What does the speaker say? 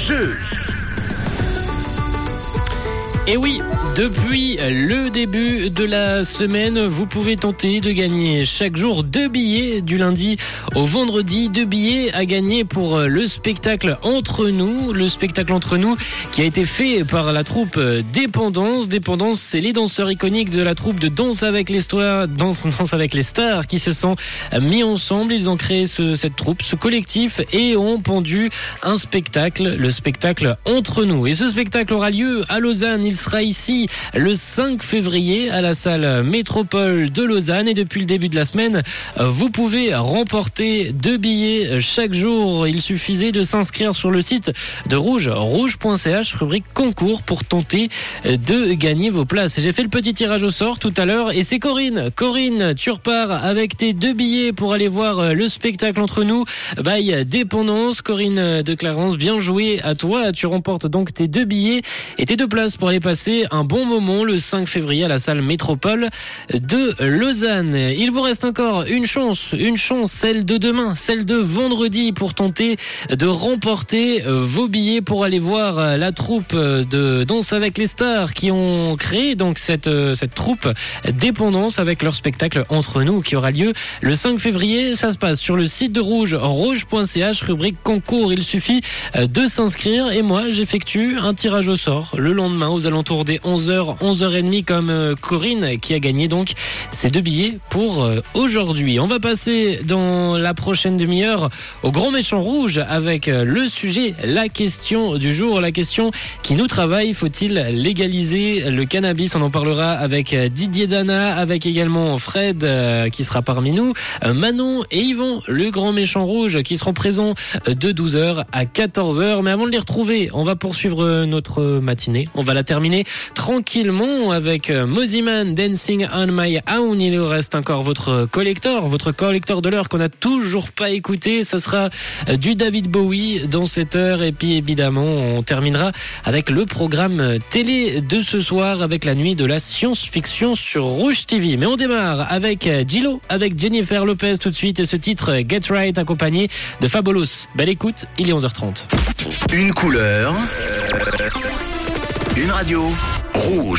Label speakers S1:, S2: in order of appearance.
S1: 是
S2: Et oui, depuis le début de la semaine, vous pouvez tenter de gagner chaque jour deux billets du lundi au vendredi, deux billets à gagner pour le spectacle Entre nous, le spectacle Entre nous qui a été fait par la troupe Dépendance. Dépendance, c'est les danseurs iconiques de la troupe de Danse avec les stars, Danse, Danse avec les stars qui se sont mis ensemble. Ils ont créé ce, cette troupe, ce collectif et ont pendu un spectacle, le spectacle Entre nous. Et ce spectacle aura lieu à Lausanne. Sera ici le 5 février à la salle Métropole de Lausanne. Et depuis le début de la semaine, vous pouvez remporter deux billets chaque jour. Il suffisait de s'inscrire sur le site de Rouge, rouge.ch, rubrique concours pour tenter de gagner vos places. J'ai fait le petit tirage au sort tout à l'heure et c'est Corinne. Corinne, tu repars avec tes deux billets pour aller voir le spectacle entre nous. Bye Dépendance. Corinne de Clarence, bien joué à toi. Tu remportes donc tes deux billets et tes deux places pour aller passer un bon moment le 5 février à la salle Métropole de Lausanne. Il vous reste encore une chance, une chance, celle de demain, celle de vendredi pour tenter de remporter vos billets pour aller voir la troupe de Danse avec les stars qui ont créé donc cette, cette troupe Dépendance avec leur spectacle Entre nous qui aura lieu le 5 février. Ça se passe sur le site de Rouge, rouge.ch, rubrique concours. Il suffit de s'inscrire et moi j'effectue un tirage au sort le lendemain aux alentours des 11h, 11h30 comme Corinne qui a gagné donc ces deux billets pour aujourd'hui. On va passer dans la prochaine demi-heure au grand méchant rouge avec le sujet, la question du jour, la question qui nous travaille. Faut-il légaliser le cannabis? On en parlera avec Didier Dana, avec également Fred qui sera parmi nous, Manon et Yvon, le grand méchant rouge qui seront présents de 12h à 14h. Mais avant de les retrouver, on va poursuivre notre matinée. On va la terminer tranquillement avec Moziman Dancing on My Own. Il nous reste encore votre collector, votre collector de l'heure qu'on n'a toujours pas écouté. Ça sera du David Bowie dans cette heure. Et puis évidemment, on terminera avec le programme télé de ce soir avec la nuit de la science-fiction sur Rouge TV. Mais on démarre avec Gillo, avec Jennifer Lopez tout de suite et ce titre Get Right accompagné de Fabolos. Belle écoute, il est 11h30.
S1: Une couleur. Une radio. Rouge.